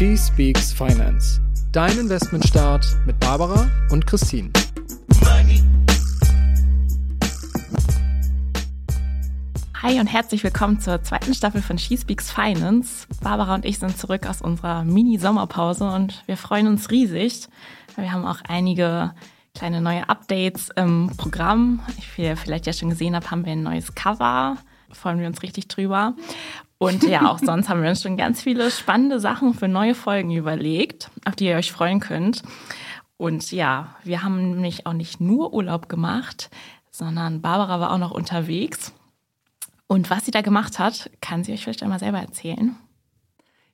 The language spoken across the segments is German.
She Speaks Finance. Dein Investmentstart mit Barbara und Christine. Hi und herzlich willkommen zur zweiten Staffel von She Speaks Finance. Barbara und ich sind zurück aus unserer Mini-Sommerpause und wir freuen uns riesig. Wir haben auch einige kleine neue Updates im Programm. Wie ihr vielleicht ja schon gesehen habt, haben wir ein neues Cover. Freuen wir uns richtig drüber. Und ja, auch sonst haben wir uns schon ganz viele spannende Sachen für neue Folgen überlegt, auf die ihr euch freuen könnt. Und ja, wir haben nämlich auch nicht nur Urlaub gemacht, sondern Barbara war auch noch unterwegs. Und was sie da gemacht hat, kann sie euch vielleicht einmal selber erzählen.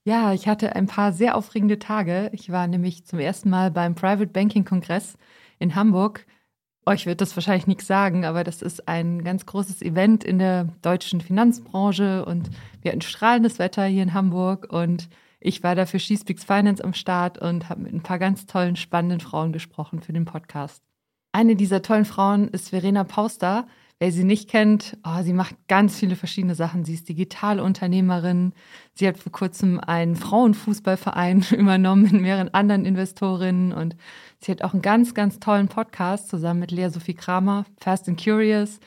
Ja, ich hatte ein paar sehr aufregende Tage. Ich war nämlich zum ersten Mal beim Private Banking Kongress in Hamburg. Euch wird das wahrscheinlich nichts sagen, aber das ist ein ganz großes Event in der deutschen Finanzbranche und wir hatten strahlendes Wetter hier in Hamburg und ich war da für She Finance am Start und habe mit ein paar ganz tollen, spannenden Frauen gesprochen für den Podcast. Eine dieser tollen Frauen ist Verena Pauster. Wer sie nicht kennt, oh, sie macht ganz viele verschiedene Sachen. Sie ist digitale Unternehmerin. Sie hat vor kurzem einen Frauenfußballverein übernommen mit mehreren anderen Investorinnen und sie hat auch einen ganz, ganz tollen Podcast zusammen mit Lea Sophie Kramer, Fast and Curious.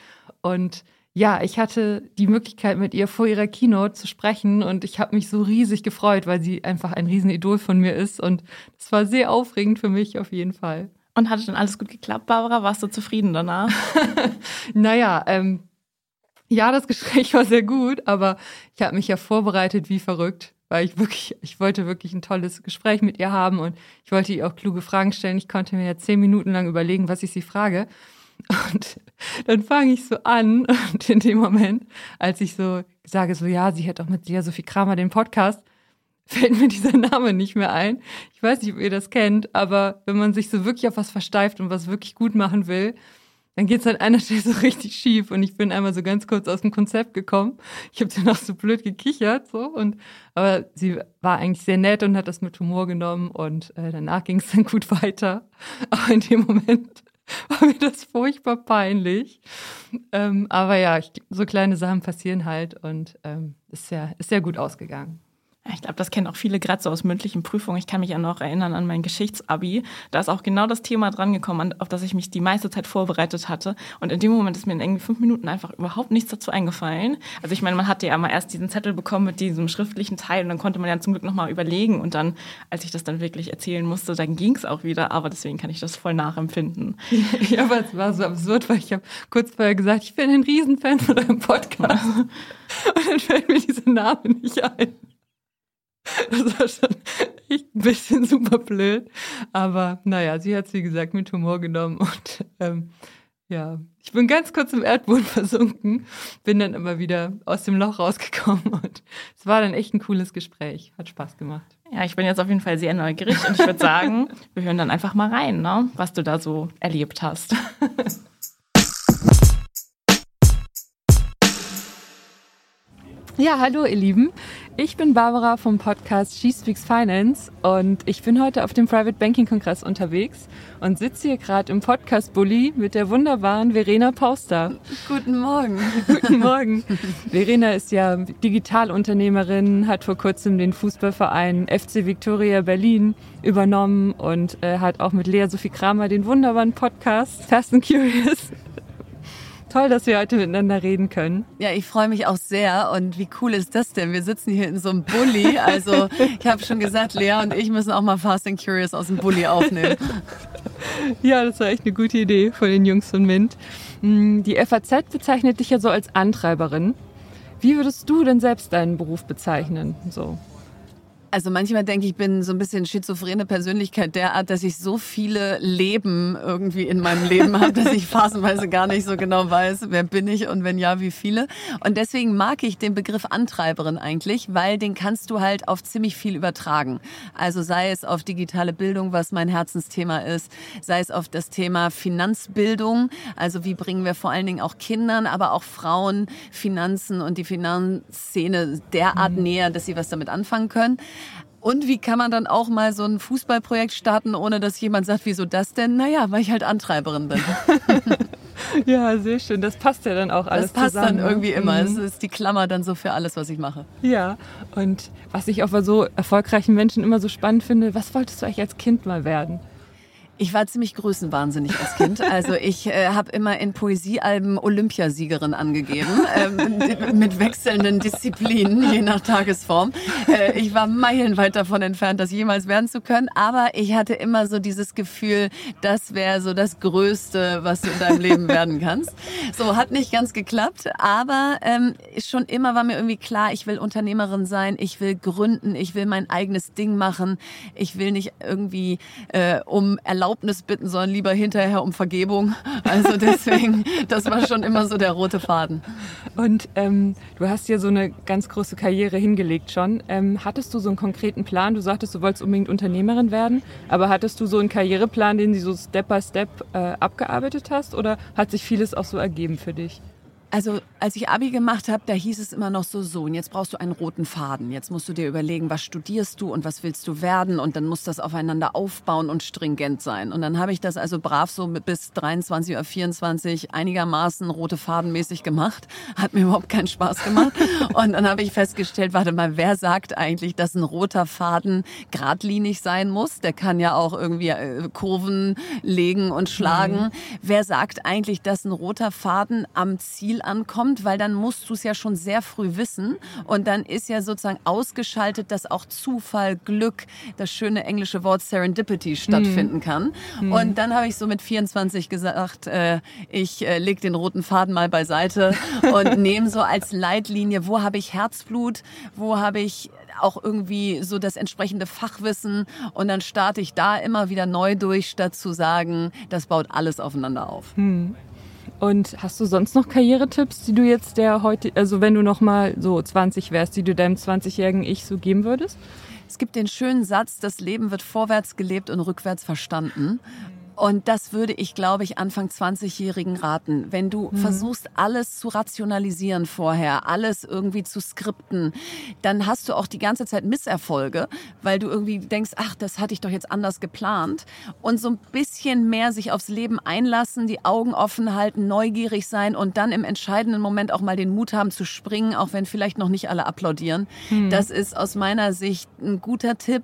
Und ja, ich hatte die Möglichkeit, mit ihr vor ihrer Keynote zu sprechen und ich habe mich so riesig gefreut, weil sie einfach ein Riesenidol von mir ist und es war sehr aufregend für mich auf jeden Fall. Und hat dann alles gut geklappt, Barbara? Warst du zufrieden danach? naja, ähm, ja, das Gespräch war sehr gut, aber ich habe mich ja vorbereitet wie verrückt, weil ich wirklich, ich wollte wirklich ein tolles Gespräch mit ihr haben und ich wollte ihr auch kluge Fragen stellen. Ich konnte mir ja zehn Minuten lang überlegen, was ich sie frage. Und dann fange ich so an und in dem Moment, als ich so sage, so ja, sie hat auch mit Lia Sophie Kramer den Podcast, fällt mir dieser Name nicht mehr ein. Ich weiß nicht, ob ihr das kennt, aber wenn man sich so wirklich auf was versteift und was wirklich gut machen will, dann geht's an einer Stelle so richtig schief und ich bin einmal so ganz kurz aus dem Konzept gekommen. Ich habe dann auch so blöd gekichert so und aber sie war eigentlich sehr nett und hat das mit Humor genommen und äh, danach ging es dann gut weiter. Aber in dem Moment war mir das furchtbar peinlich. Ähm, aber ja, ich, so kleine Sachen passieren halt und ähm, ist ja ist sehr gut ausgegangen. Ich glaube, das kennen auch viele gerade so aus mündlichen Prüfungen. Ich kann mich ja noch erinnern an mein Geschichtsabi. Da ist auch genau das Thema drangekommen, auf das ich mich die meiste Zeit vorbereitet hatte. Und in dem Moment ist mir in irgendwie fünf Minuten einfach überhaupt nichts dazu eingefallen. Also ich meine, man hatte ja mal erst diesen Zettel bekommen mit diesem schriftlichen Teil und dann konnte man ja zum Glück nochmal überlegen. Und dann, als ich das dann wirklich erzählen musste, dann ging es auch wieder. Aber deswegen kann ich das voll nachempfinden. Ja, aber es war so absurd, weil ich habe kurz vorher gesagt, ich bin ein Riesenfan von eurem Podcast. und dann fällt mir dieser Name nicht ein. Das war schon echt ein bisschen super blöd. Aber naja, sie hat es, wie gesagt, mit Humor genommen. Und ähm, ja, ich bin ganz kurz im Erdboden versunken, bin dann aber wieder aus dem Loch rausgekommen. Und es war dann echt ein cooles Gespräch. Hat Spaß gemacht. Ja, ich bin jetzt auf jeden Fall sehr neugierig und ich würde sagen, wir hören dann einfach mal rein, ne, was du da so erlebt hast. Ja, hallo ihr Lieben. Ich bin Barbara vom Podcast She Speaks Finance und ich bin heute auf dem Private Banking Kongress unterwegs und sitze hier gerade im Podcast Bully mit der wunderbaren Verena Pauster. Guten Morgen. Guten Morgen. Verena ist ja Digitalunternehmerin, hat vor kurzem den Fußballverein FC Victoria Berlin übernommen und äh, hat auch mit Lea Sophie Kramer den wunderbaren Podcast Fast and Curious Toll, dass wir heute miteinander reden können. Ja, ich freue mich auch sehr. Und wie cool ist das denn? Wir sitzen hier in so einem Bulli. Also ich habe schon gesagt, Lea und ich müssen auch mal Fast and Curious aus dem Bulli aufnehmen. Ja, das war echt eine gute Idee von den Jungs von Mint. Hm, die FAZ bezeichnet dich ja so als Antreiberin. Wie würdest du denn selbst deinen Beruf bezeichnen? So. Also manchmal denke ich, ich bin so ein bisschen schizophrene Persönlichkeit derart, dass ich so viele Leben irgendwie in meinem Leben habe, dass ich phasenweise gar nicht so genau weiß, wer bin ich und wenn ja, wie viele. Und deswegen mag ich den Begriff Antreiberin eigentlich, weil den kannst du halt auf ziemlich viel übertragen. Also sei es auf digitale Bildung, was mein Herzensthema ist, sei es auf das Thema Finanzbildung, also wie bringen wir vor allen Dingen auch Kindern, aber auch Frauen Finanzen und die Finanzszene derart mhm. näher, dass sie was damit anfangen können. Und wie kann man dann auch mal so ein Fußballprojekt starten, ohne dass jemand sagt, wieso das denn? Naja, weil ich halt Antreiberin bin. Ja, sehr schön. Das passt ja dann auch alles Das passt zusammen. dann irgendwie immer. Mhm. Es ist die Klammer dann so für alles, was ich mache. Ja, und was ich auch bei so erfolgreichen Menschen immer so spannend finde, was wolltest du eigentlich als Kind mal werden? Ich war ziemlich größenwahnsinnig als Kind. Also ich äh, habe immer in Poesiealben Olympiasiegerin angegeben, ähm, mit wechselnden Disziplinen, je nach Tagesform. Äh, ich war meilenweit davon entfernt, das jemals werden zu können, aber ich hatte immer so dieses Gefühl, das wäre so das Größte, was du in deinem Leben werden kannst. So, hat nicht ganz geklappt, aber ähm, schon immer war mir irgendwie klar, ich will Unternehmerin sein, ich will gründen, ich will mein eigenes Ding machen, ich will nicht irgendwie äh, um Erlaubnis bitten, sondern lieber hinterher um Vergebung. Also deswegen, das war schon immer so der rote Faden. Und ähm, du hast ja so eine ganz große Karriere hingelegt schon. Ähm, hattest du so einen konkreten Plan? Du sagtest, du wolltest unbedingt Unternehmerin werden, aber hattest du so einen Karriereplan, den du so Step by Step äh, abgearbeitet hast oder hat sich vieles auch so ergeben für dich? Also als ich Abi gemacht habe, da hieß es immer noch so, so, und jetzt brauchst du einen roten Faden. Jetzt musst du dir überlegen, was studierst du und was willst du werden und dann muss das aufeinander aufbauen und stringent sein. Und dann habe ich das also brav so bis 23 oder 24 einigermaßen rote Fadenmäßig gemacht. Hat mir überhaupt keinen Spaß gemacht. Und dann habe ich festgestellt, warte mal, wer sagt eigentlich, dass ein roter Faden geradlinig sein muss? Der kann ja auch irgendwie äh, Kurven legen und schlagen. Mhm. Wer sagt eigentlich, dass ein roter Faden am Ziel ankommt, weil dann musst du es ja schon sehr früh wissen und dann ist ja sozusagen ausgeschaltet, dass auch Zufall, Glück, das schöne englische Wort Serendipity stattfinden mhm. kann. Mhm. Und dann habe ich so mit 24 gesagt, äh, ich äh, leg den roten Faden mal beiseite und nehme so als Leitlinie, wo habe ich Herzblut, wo habe ich auch irgendwie so das entsprechende Fachwissen und dann starte ich da immer wieder neu durch, statt zu sagen, das baut alles aufeinander auf. Hm. Und hast du sonst noch Karrieretipps, die du jetzt der heute, also wenn du noch mal so 20 wärst, die du deinem 20-jährigen Ich so geben würdest? Es gibt den schönen Satz, das Leben wird vorwärts gelebt und rückwärts verstanden. Und das würde ich, glaube ich, Anfang 20-Jährigen raten. Wenn du mhm. versuchst, alles zu rationalisieren vorher, alles irgendwie zu skripten, dann hast du auch die ganze Zeit Misserfolge, weil du irgendwie denkst, ach, das hatte ich doch jetzt anders geplant. Und so ein bisschen mehr sich aufs Leben einlassen, die Augen offen halten, neugierig sein und dann im entscheidenden Moment auch mal den Mut haben zu springen, auch wenn vielleicht noch nicht alle applaudieren. Mhm. Das ist aus meiner Sicht ein guter Tipp,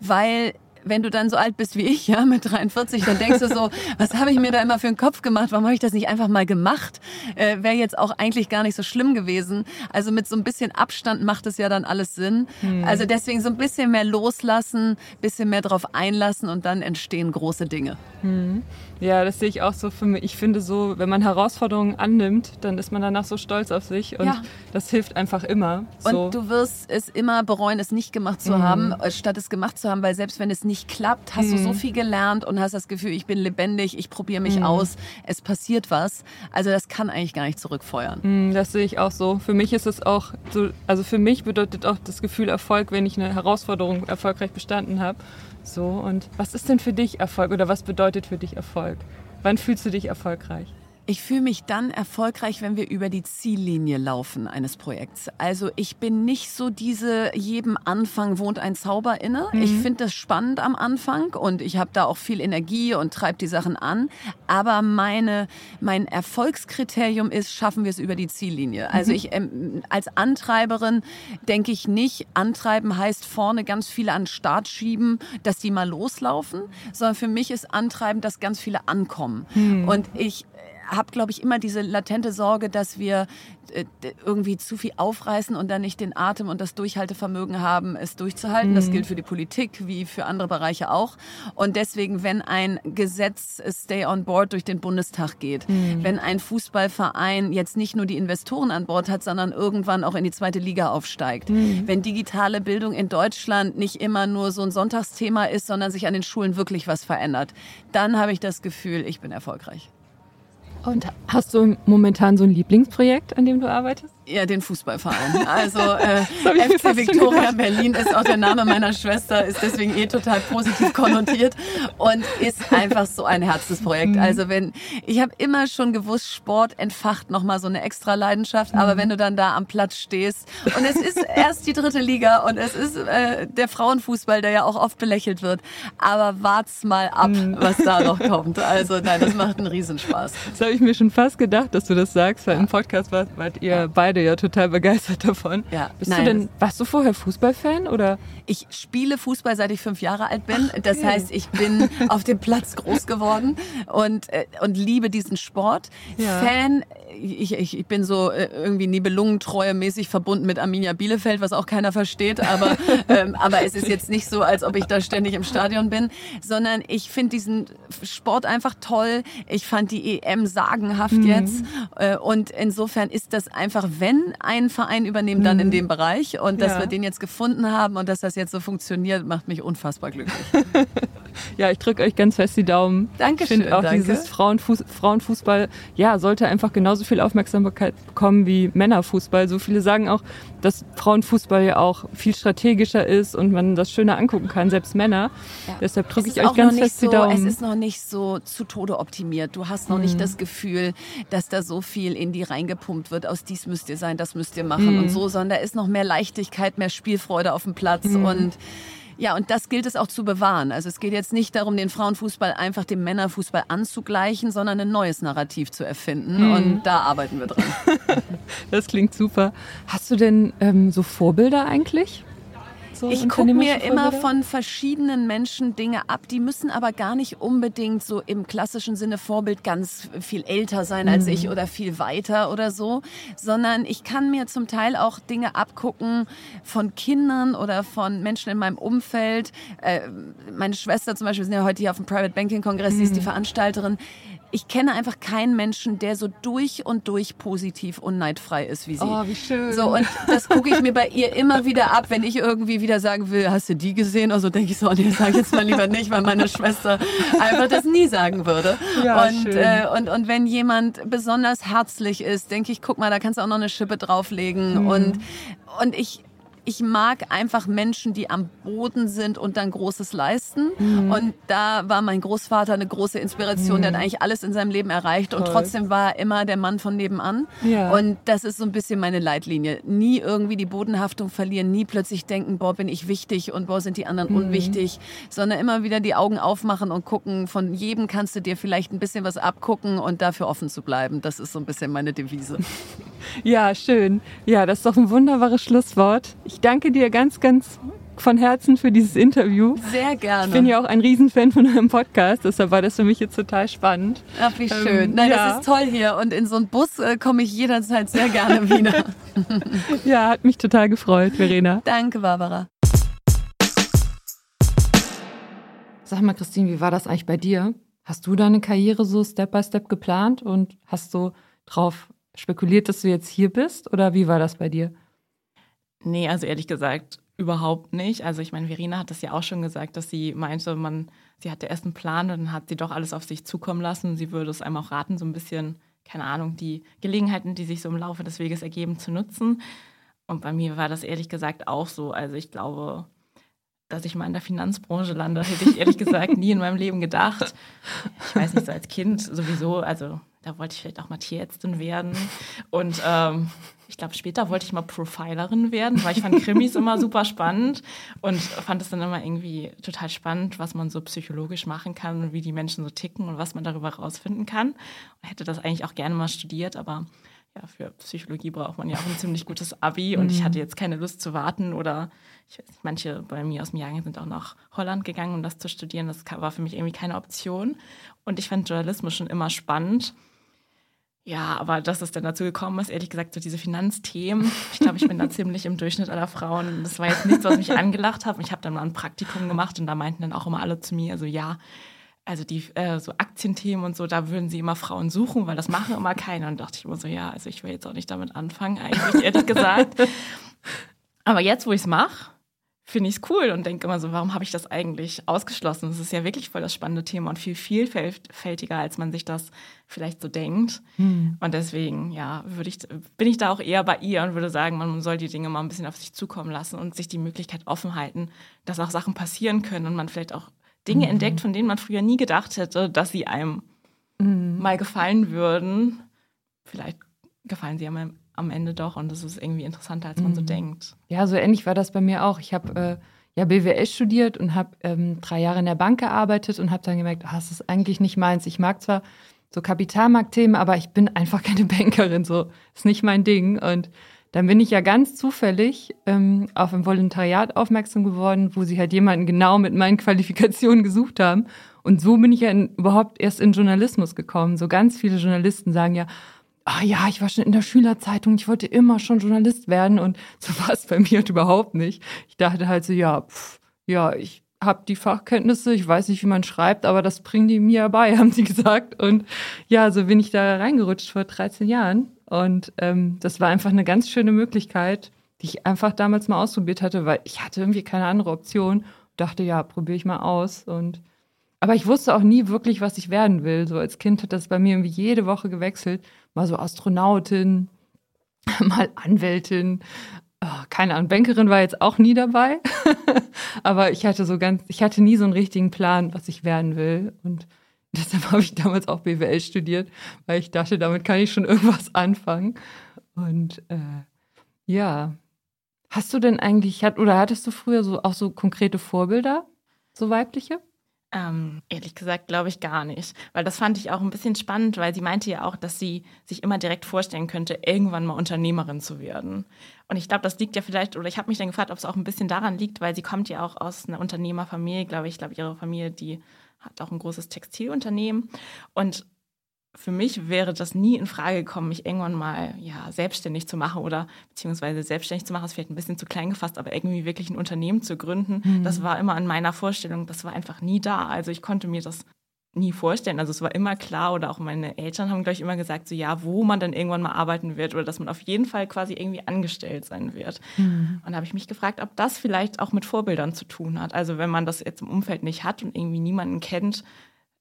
weil wenn du dann so alt bist wie ich, ja, mit 43, dann denkst du so, was habe ich mir da immer für einen Kopf gemacht? Warum habe ich das nicht einfach mal gemacht? Äh, Wäre jetzt auch eigentlich gar nicht so schlimm gewesen. Also mit so ein bisschen Abstand macht es ja dann alles Sinn. Hm. Also deswegen so ein bisschen mehr loslassen, bisschen mehr drauf einlassen und dann entstehen große Dinge. Hm. Ja, das sehe ich auch so für mich. Ich finde so, wenn man Herausforderungen annimmt, dann ist man danach so stolz auf sich und ja. das hilft einfach immer. So. Und du wirst es immer bereuen, es nicht gemacht zu mhm. haben, statt es gemacht zu haben, weil selbst wenn es nicht klappt, hast mhm. du so viel gelernt und hast das Gefühl, ich bin lebendig, ich probiere mich mhm. aus, es passiert was. Also das kann eigentlich gar nicht zurückfeuern. Mhm, das sehe ich auch so. Für mich ist es auch so, also für mich bedeutet auch das Gefühl Erfolg, wenn ich eine Herausforderung erfolgreich bestanden habe. So, und was ist denn für dich Erfolg oder was bedeutet für dich Erfolg? Wann fühlst du dich erfolgreich? Ich fühle mich dann erfolgreich, wenn wir über die Ziellinie laufen eines Projekts. Also ich bin nicht so diese, jedem Anfang wohnt ein Zauber inne. Mhm. Ich finde das spannend am Anfang und ich habe da auch viel Energie und treibe die Sachen an. Aber meine, mein Erfolgskriterium ist, schaffen wir es über die Ziellinie. Also mhm. ich ähm, als Antreiberin denke ich nicht, antreiben heißt vorne ganz viele an den Start schieben, dass die mal loslaufen, sondern für mich ist antreiben, dass ganz viele ankommen. Mhm. Und ich habe, glaube ich, immer diese latente Sorge, dass wir äh, irgendwie zu viel aufreißen und dann nicht den Atem und das Durchhaltevermögen haben, es durchzuhalten. Mhm. Das gilt für die Politik wie für andere Bereiche auch. Und deswegen, wenn ein Gesetz äh, Stay on Board durch den Bundestag geht, mhm. wenn ein Fußballverein jetzt nicht nur die Investoren an Bord hat, sondern irgendwann auch in die zweite Liga aufsteigt, mhm. wenn digitale Bildung in Deutschland nicht immer nur so ein Sonntagsthema ist, sondern sich an den Schulen wirklich was verändert, dann habe ich das Gefühl, ich bin erfolgreich. Und hast du momentan so ein Lieblingsprojekt, an dem du arbeitest? Ja, den Fußballverein. Also äh, FC Victoria Berlin ist auch der Name meiner Schwester, ist deswegen eh total positiv konnotiert und ist einfach so ein Herzensprojekt. Mhm. Also wenn ich habe immer schon gewusst, Sport entfacht nochmal so eine extra Leidenschaft, aber mhm. wenn du dann da am Platz stehst und es ist erst die dritte Liga und es ist äh, der Frauenfußball, der ja auch oft belächelt wird, aber wart's mal ab, mhm. was da noch kommt. Also nein, das macht einen Riesenspaß. Das habe ich mir schon fast gedacht, dass du das sagst, weil ja. im Podcast wart, wart ihr ja. Beide ja total begeistert davon. Ja. Bist Nein, du denn, warst du vorher Fußballfan oder? Ich spiele Fußball seit ich fünf Jahre alt bin. Okay. Das heißt, ich bin auf dem Platz groß geworden und, äh, und liebe diesen Sport. Ja. Fan ich, ich, ich bin so äh, irgendwie Nibelungentreue-mäßig verbunden mit Arminia Bielefeld, was auch keiner versteht, aber, ähm, aber es ist jetzt nicht so, als ob ich da ständig im Stadion bin, sondern ich finde diesen Sport einfach toll. Ich fand die EM sagenhaft mhm. jetzt äh, und insofern ist das einfach, wenn ein Verein übernimmt, dann in mhm. dem Bereich und dass ja. wir den jetzt gefunden haben und dass das jetzt so funktioniert, macht mich unfassbar glücklich. ja, ich drücke euch ganz fest die Daumen. Dankeschön. Ich finde auch danke. dieses Frauenfuß Frauenfußball, ja, sollte einfach genauso viel Aufmerksamkeit bekommen wie Männerfußball. So viele sagen auch, dass Frauenfußball ja auch viel strategischer ist und man das schöner angucken kann, selbst Männer. Ja. Deshalb drücke ich euch ganz fest so, die Daumen. Es ist noch nicht so zu Tode optimiert. Du hast noch mhm. nicht das Gefühl, dass da so viel in die reingepumpt wird. Aus dies müsst ihr sein, das müsst ihr machen mhm. und so, sondern da ist noch mehr Leichtigkeit, mehr Spielfreude auf dem Platz mhm. und ja, und das gilt es auch zu bewahren. Also es geht jetzt nicht darum, den Frauenfußball einfach dem Männerfußball anzugleichen, sondern ein neues Narrativ zu erfinden. Mhm. Und da arbeiten wir dran. das klingt super. Hast du denn ähm, so Vorbilder eigentlich? So ich gucke mir immer von verschiedenen Menschen Dinge ab. Die müssen aber gar nicht unbedingt so im klassischen Sinne Vorbild ganz viel älter sein als mhm. ich oder viel weiter oder so, sondern ich kann mir zum Teil auch Dinge abgucken von Kindern oder von Menschen in meinem Umfeld. Äh, meine Schwester zum Beispiel, wir sind ja heute hier auf dem Private Banking Kongress, mhm. sie ist die mhm. Veranstalterin ich kenne einfach keinen Menschen, der so durch und durch positiv und neidfrei ist wie sie. Oh, wie schön. So, und das gucke ich mir bei ihr immer wieder ab, wenn ich irgendwie wieder sagen will, hast du die gesehen? Also denke ich so, nee, sag jetzt mal lieber nicht, weil meine Schwester einfach das nie sagen würde. Ja, und, schön. Äh, und, und wenn jemand besonders herzlich ist, denke ich, guck mal, da kannst du auch noch eine Schippe drauflegen. Mhm. Und, und ich, ich mag einfach Menschen, die am Boden sind und dann Großes leisten. Mhm. Und da war mein Großvater eine große Inspiration. Mhm. Der hat eigentlich alles in seinem Leben erreicht Toll. und trotzdem war er immer der Mann von nebenan. Ja. Und das ist so ein bisschen meine Leitlinie. Nie irgendwie die Bodenhaftung verlieren, nie plötzlich denken, boah, bin ich wichtig und boah, sind die anderen mhm. unwichtig, sondern immer wieder die Augen aufmachen und gucken, von jedem kannst du dir vielleicht ein bisschen was abgucken und dafür offen zu bleiben. Das ist so ein bisschen meine Devise. Ja, schön. Ja, das ist doch ein wunderbares Schlusswort. Ich danke dir ganz, ganz von Herzen für dieses Interview. Sehr gerne. Ich bin ja auch ein Riesenfan von eurem Podcast, deshalb war das für mich jetzt total spannend. Ach, wie schön. Ähm, Nein, ja. das ist toll hier und in so einen Bus äh, komme ich jederzeit sehr gerne wieder. ja, hat mich total gefreut, Verena. Danke, Barbara. Sag mal, Christine, wie war das eigentlich bei dir? Hast du deine Karriere so Step by Step geplant und hast du drauf spekuliert, dass du jetzt hier bist oder wie war das bei dir? Nee, also ehrlich gesagt überhaupt nicht. Also ich meine, Verena hat das ja auch schon gesagt, dass sie meinte, man, sie hatte erst einen Plan und dann hat sie doch alles auf sich zukommen lassen. Sie würde es einem auch raten, so ein bisschen, keine Ahnung, die Gelegenheiten, die sich so im Laufe des Weges ergeben, zu nutzen. Und bei mir war das ehrlich gesagt auch so. Also ich glaube, dass ich mal in der Finanzbranche lande, hätte ich ehrlich gesagt nie in meinem Leben gedacht. Ich weiß nicht, so als Kind sowieso, also da wollte ich vielleicht auch mal Tierärztin werden. Und ähm, ich glaube, später wollte ich mal Profilerin werden, weil ich fand Krimis immer super spannend und fand es dann immer irgendwie total spannend, was man so psychologisch machen kann und wie die Menschen so ticken und was man darüber rausfinden kann. Und hätte das eigentlich auch gerne mal studiert, aber ja, für Psychologie braucht man ja auch ein ziemlich gutes Abi und ich mhm. hatte jetzt keine Lust zu warten oder ich weiß nicht, manche bei mir aus dem Jahrgang sind auch nach Holland gegangen, um das zu studieren. Das war für mich irgendwie keine Option. Und ich fand Journalismus schon immer spannend. Ja, aber dass es dann dazu gekommen ist, ehrlich gesagt, so diese Finanzthemen. Ich glaube, ich bin da ziemlich im Durchschnitt aller Frauen. Das war jetzt nichts, was mich angelacht hat. Ich habe dann mal ein Praktikum gemacht und da meinten dann auch immer alle zu mir, also ja, also die äh, so Aktienthemen und so, da würden sie immer Frauen suchen, weil das machen immer keine. Und dachte ich immer so, ja, also ich will jetzt auch nicht damit anfangen, eigentlich, ehrlich gesagt. Aber jetzt, wo ich es mache, finde ich es cool und denke immer so, warum habe ich das eigentlich ausgeschlossen? Das ist ja wirklich voll das spannende Thema und viel vielfältiger, als man sich das vielleicht so denkt. Hm. Und deswegen, ja, würde ich, bin ich da auch eher bei ihr und würde sagen, man soll die Dinge mal ein bisschen auf sich zukommen lassen und sich die Möglichkeit offen halten, dass auch Sachen passieren können und man vielleicht auch Dinge mhm. entdeckt, von denen man früher nie gedacht hätte, dass sie einem mhm. mal gefallen würden. Vielleicht gefallen sie einem am Ende doch und das ist irgendwie interessanter, als man mhm. so denkt. Ja, so ähnlich war das bei mir auch. Ich habe äh, ja BWL studiert und habe ähm, drei Jahre in der Bank gearbeitet und habe dann gemerkt, ah, das ist eigentlich nicht meins. Ich mag zwar so Kapitalmarktthemen, aber ich bin einfach keine Bankerin, so ist nicht mein Ding. Und dann bin ich ja ganz zufällig ähm, auf ein Volontariat aufmerksam geworden, wo sie halt jemanden genau mit meinen Qualifikationen gesucht haben. Und so bin ich ja in, überhaupt erst in Journalismus gekommen. So ganz viele Journalisten sagen ja, ah ja, ich war schon in der Schülerzeitung, ich wollte immer schon Journalist werden und so war es bei mir halt überhaupt nicht. Ich dachte halt so, ja, pff, ja, ich habe die Fachkenntnisse, ich weiß nicht, wie man schreibt, aber das bringen die mir bei, haben sie gesagt. Und ja, so bin ich da reingerutscht vor 13 Jahren. Und ähm, das war einfach eine ganz schöne Möglichkeit, die ich einfach damals mal ausprobiert hatte, weil ich hatte irgendwie keine andere Option. Dachte, ja, probiere ich mal aus. Und aber ich wusste auch nie wirklich, was ich werden will. So als Kind hat das bei mir irgendwie jede Woche gewechselt. Mal so Astronautin, mal Anwältin. Oh, keine Ahnung, Bankerin war jetzt auch nie dabei. Aber ich hatte so ganz, ich hatte nie so einen richtigen Plan, was ich werden will. Und deshalb habe ich damals auch BWL studiert, weil ich dachte, damit kann ich schon irgendwas anfangen. Und äh, ja. Hast du denn eigentlich, oder hattest du früher so auch so konkrete Vorbilder, so weibliche? Ähm, ehrlich gesagt, glaube ich gar nicht. Weil das fand ich auch ein bisschen spannend, weil sie meinte ja auch, dass sie sich immer direkt vorstellen könnte, irgendwann mal Unternehmerin zu werden. Und ich glaube, das liegt ja vielleicht, oder ich habe mich dann gefragt, ob es auch ein bisschen daran liegt, weil sie kommt ja auch aus einer Unternehmerfamilie, glaube ich. Ich glaube, ihre Familie, die hat auch ein großes Textilunternehmen. Und für mich wäre das nie in Frage gekommen, mich irgendwann mal ja, selbstständig zu machen oder beziehungsweise selbstständig zu machen, ist vielleicht ein bisschen zu klein gefasst, aber irgendwie wirklich ein Unternehmen zu gründen, mhm. das war immer in meiner Vorstellung, das war einfach nie da. Also ich konnte mir das nie vorstellen. Also es war immer klar oder auch meine Eltern haben, glaube ich, immer gesagt, so ja, wo man dann irgendwann mal arbeiten wird oder dass man auf jeden Fall quasi irgendwie angestellt sein wird. Mhm. Und da habe ich mich gefragt, ob das vielleicht auch mit Vorbildern zu tun hat. Also wenn man das jetzt im Umfeld nicht hat und irgendwie niemanden kennt,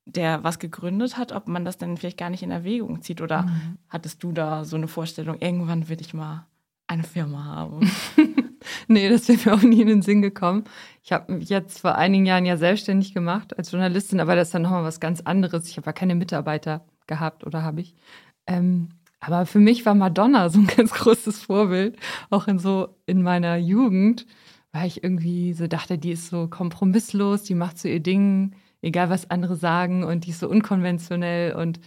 der was gegründet hat, ob man das dann vielleicht gar nicht in Erwägung zieht. Oder mhm. hattest du da so eine Vorstellung, irgendwann will ich mal eine Firma haben? nee, das wäre mir auch nie in den Sinn gekommen. Ich habe mich jetzt vor einigen Jahren ja selbstständig gemacht als Journalistin, aber das ist dann nochmal was ganz anderes. Ich habe ja keine Mitarbeiter gehabt oder habe ich. Ähm, aber für mich war Madonna so ein ganz großes Vorbild, auch in so in meiner Jugend, weil ich irgendwie so dachte, die ist so kompromisslos, die macht so ihr Ding egal was andere sagen und die ist so unkonventionell und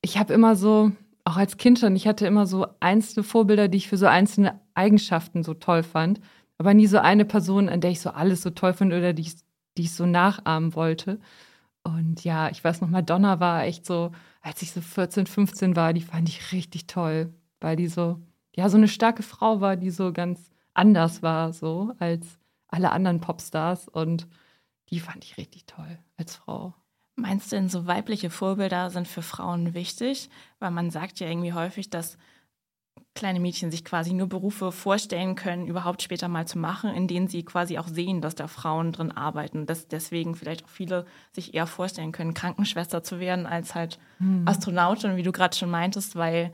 ich habe immer so, auch als Kind schon, ich hatte immer so einzelne Vorbilder, die ich für so einzelne Eigenschaften so toll fand, aber nie so eine Person, an der ich so alles so toll fand oder die ich, die ich so nachahmen wollte. Und ja, ich weiß noch, Madonna war echt so, als ich so 14, 15 war, die fand ich richtig toll, weil die so, ja, so eine starke Frau war, die so ganz anders war, so als alle anderen Popstars. Und die fand ich richtig toll als Frau. Meinst du denn, so weibliche Vorbilder sind für Frauen wichtig? Weil man sagt ja irgendwie häufig, dass kleine Mädchen sich quasi nur Berufe vorstellen können, überhaupt später mal zu machen, in denen sie quasi auch sehen, dass da Frauen drin arbeiten. Dass deswegen vielleicht auch viele sich eher vorstellen können, Krankenschwester zu werden, als halt hm. Astronautin, wie du gerade schon meintest, weil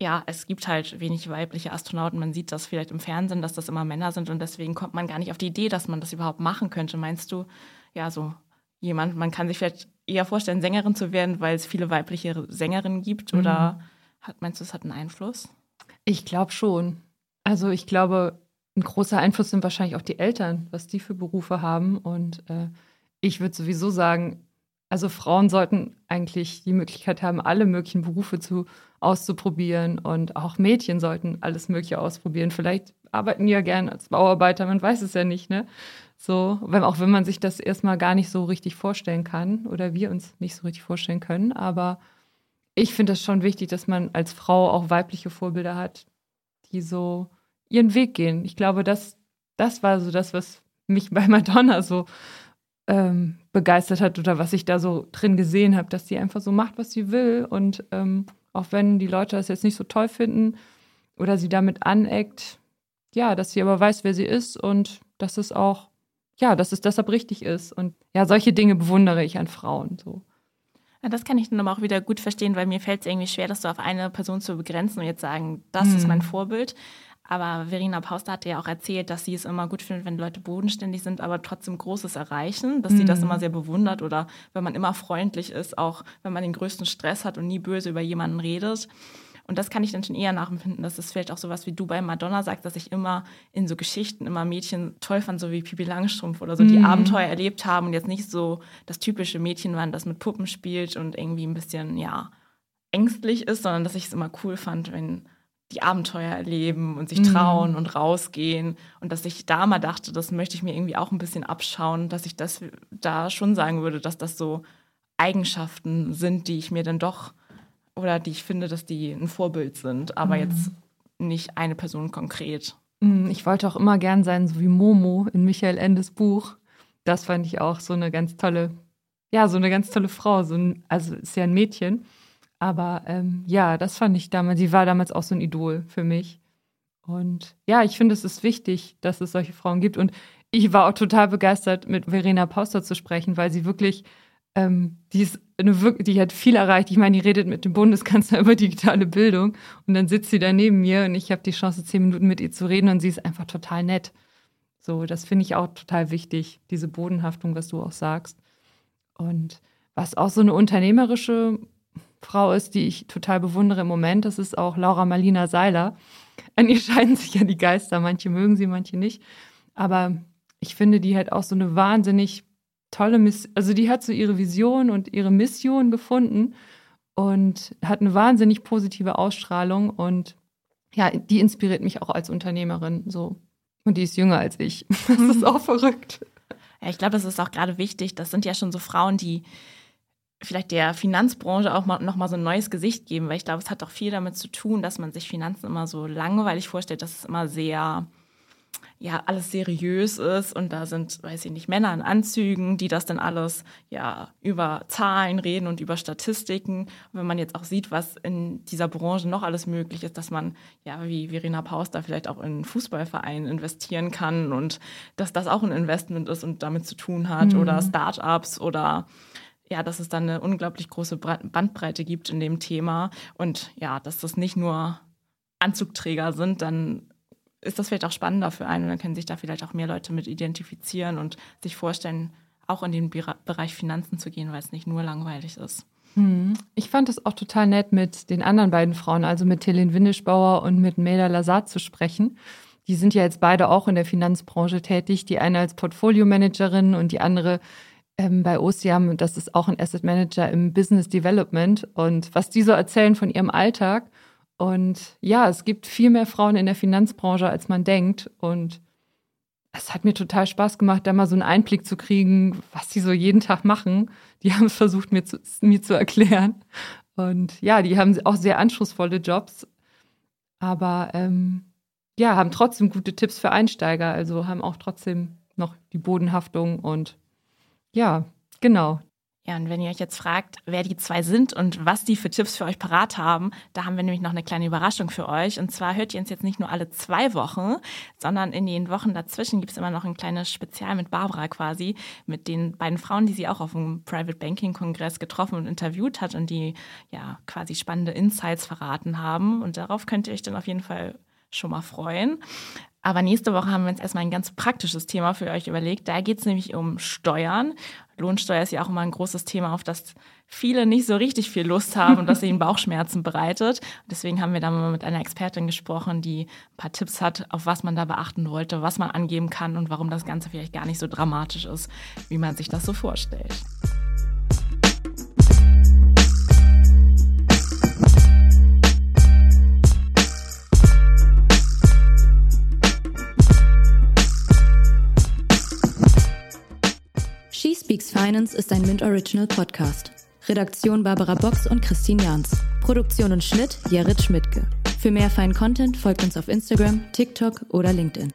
ja, es gibt halt wenig weibliche Astronauten. Man sieht das vielleicht im Fernsehen, dass das immer Männer sind und deswegen kommt man gar nicht auf die Idee, dass man das überhaupt machen könnte. Meinst du, ja, so jemand, man kann sich vielleicht eher vorstellen, Sängerin zu werden, weil es viele weibliche Sängerinnen gibt? Mhm. Oder hat, meinst du, es hat einen Einfluss? Ich glaube schon. Also ich glaube, ein großer Einfluss sind wahrscheinlich auch die Eltern, was die für Berufe haben. Und äh, ich würde sowieso sagen, also Frauen sollten eigentlich die Möglichkeit haben, alle möglichen Berufe zu auszuprobieren und auch Mädchen sollten alles Mögliche ausprobieren. Vielleicht arbeiten die ja gern als Bauarbeiter, man weiß es ja nicht, ne? So, wenn, auch wenn man sich das erstmal gar nicht so richtig vorstellen kann oder wir uns nicht so richtig vorstellen können. Aber ich finde es schon wichtig, dass man als Frau auch weibliche Vorbilder hat, die so ihren Weg gehen. Ich glaube, das, das war so das, was mich bei Madonna so ähm, begeistert hat oder was ich da so drin gesehen habe, dass sie einfach so macht, was sie will. Und ähm, auch wenn die Leute das jetzt nicht so toll finden oder sie damit aneckt, ja, dass sie aber weiß, wer sie ist und dass es auch ja, dass es deshalb richtig ist. Und ja, solche Dinge bewundere ich an Frauen so. Ja, das kann ich dann aber auch wieder gut verstehen, weil mir fällt es irgendwie schwer, das so auf eine Person zu begrenzen und jetzt sagen, das hm. ist mein Vorbild. Aber Verena Pauster hatte ja auch erzählt, dass sie es immer gut findet, wenn Leute bodenständig sind, aber trotzdem Großes erreichen, dass mhm. sie das mhm. immer sehr bewundert oder wenn man immer freundlich ist, auch wenn man den größten Stress hat und nie böse über jemanden redet. Und das kann ich dann schon eher nachempfinden, dass es vielleicht auch sowas wie du bei Madonna sagst, dass ich immer in so Geschichten immer Mädchen toll fand, so wie Pipi Langstrumpf oder so, die mhm. Abenteuer erlebt haben und jetzt nicht so das typische Mädchen waren, das mit Puppen spielt und irgendwie ein bisschen, ja, ängstlich ist, sondern dass ich es immer cool fand, wenn die Abenteuer erleben und sich trauen mhm. und rausgehen. Und dass ich da mal dachte, das möchte ich mir irgendwie auch ein bisschen abschauen, dass ich das da schon sagen würde, dass das so Eigenschaften sind, die ich mir dann doch oder die ich finde, dass die ein Vorbild sind, aber mhm. jetzt nicht eine Person konkret. Mhm, ich wollte auch immer gern sein, so wie Momo in Michael Endes Buch. Das fand ich auch so eine ganz tolle, ja, so eine ganz tolle Frau. So ein, also ist ja ein Mädchen. Aber ähm, ja, das fand ich damals, sie war damals auch so ein Idol für mich. Und ja, ich finde, es ist wichtig, dass es solche Frauen gibt. Und ich war auch total begeistert, mit Verena Pauster zu sprechen, weil sie wirklich, ähm, die ist eine, die hat viel erreicht. Ich meine, die redet mit dem Bundeskanzler über digitale Bildung und dann sitzt sie da neben mir und ich habe die Chance, zehn Minuten mit ihr zu reden und sie ist einfach total nett. So, das finde ich auch total wichtig, diese Bodenhaftung, was du auch sagst. Und was auch so eine unternehmerische Frau ist, die ich total bewundere im Moment. Das ist auch Laura Marlina Seiler. An ihr scheiden sich ja die Geister. Manche mögen sie, manche nicht. Aber ich finde, die hat auch so eine wahnsinnig tolle Mission. Also, die hat so ihre Vision und ihre Mission gefunden und hat eine wahnsinnig positive Ausstrahlung. Und ja, die inspiriert mich auch als Unternehmerin so. Und die ist jünger als ich. Das ist auch verrückt. Ja, ich glaube, das ist auch gerade wichtig. Das sind ja schon so Frauen, die vielleicht der Finanzbranche auch mal, noch mal so ein neues Gesicht geben, weil ich glaube, es hat auch viel damit zu tun, dass man sich Finanzen immer so langweilig vorstellt, dass es immer sehr ja alles seriös ist und da sind, weiß ich nicht, Männer in Anzügen, die das dann alles ja über Zahlen reden und über Statistiken. Und wenn man jetzt auch sieht, was in dieser Branche noch alles möglich ist, dass man ja wie Verena Paus da vielleicht auch in Fußballvereinen investieren kann und dass das auch ein Investment ist und damit zu tun hat mhm. oder Startups oder ja, dass es dann eine unglaublich große Bandbreite gibt in dem Thema und ja, dass das nicht nur Anzugträger sind, dann ist das vielleicht auch spannender für einen und dann können sich da vielleicht auch mehr Leute mit identifizieren und sich vorstellen, auch in den Bereich Finanzen zu gehen, weil es nicht nur langweilig ist. Hm. Ich fand es auch total nett, mit den anderen beiden Frauen, also mit Helene Windischbauer und mit Meda Lazar zu sprechen. Die sind ja jetzt beide auch in der Finanzbranche tätig. Die eine als Portfolio-Managerin und die andere ähm, bei Ostiam, das ist auch ein Asset Manager im Business Development und was die so erzählen von ihrem Alltag. Und ja, es gibt viel mehr Frauen in der Finanzbranche, als man denkt. Und es hat mir total Spaß gemacht, da mal so einen Einblick zu kriegen, was die so jeden Tag machen. Die haben es versucht, mir zu, mir zu erklären. Und ja, die haben auch sehr anspruchsvolle Jobs, aber ähm, ja, haben trotzdem gute Tipps für Einsteiger. Also haben auch trotzdem noch die Bodenhaftung und ja, genau. Ja, und wenn ihr euch jetzt fragt, wer die zwei sind und was die für Tipps für euch parat haben, da haben wir nämlich noch eine kleine Überraschung für euch. Und zwar hört ihr uns jetzt nicht nur alle zwei Wochen, sondern in den Wochen dazwischen gibt es immer noch ein kleines Spezial mit Barbara quasi, mit den beiden Frauen, die sie auch auf dem Private Banking Kongress getroffen und interviewt hat und die ja quasi spannende Insights verraten haben. Und darauf könnt ihr euch dann auf jeden Fall schon mal freuen. Aber nächste Woche haben wir uns erstmal ein ganz praktisches Thema für euch überlegt. Da geht es nämlich um Steuern. Lohnsteuer ist ja auch immer ein großes Thema, auf das viele nicht so richtig viel Lust haben und das ihnen Bauchschmerzen bereitet. Deswegen haben wir da mal mit einer Expertin gesprochen, die ein paar Tipps hat, auf was man da beachten wollte, was man angeben kann und warum das Ganze vielleicht gar nicht so dramatisch ist, wie man sich das so vorstellt. Finance ist ein Mint Original Podcast. Redaktion Barbara Box und Christine Jans. Produktion und Schnitt Jared Schmidtke. Für mehr feinen Content folgt uns auf Instagram, TikTok oder LinkedIn.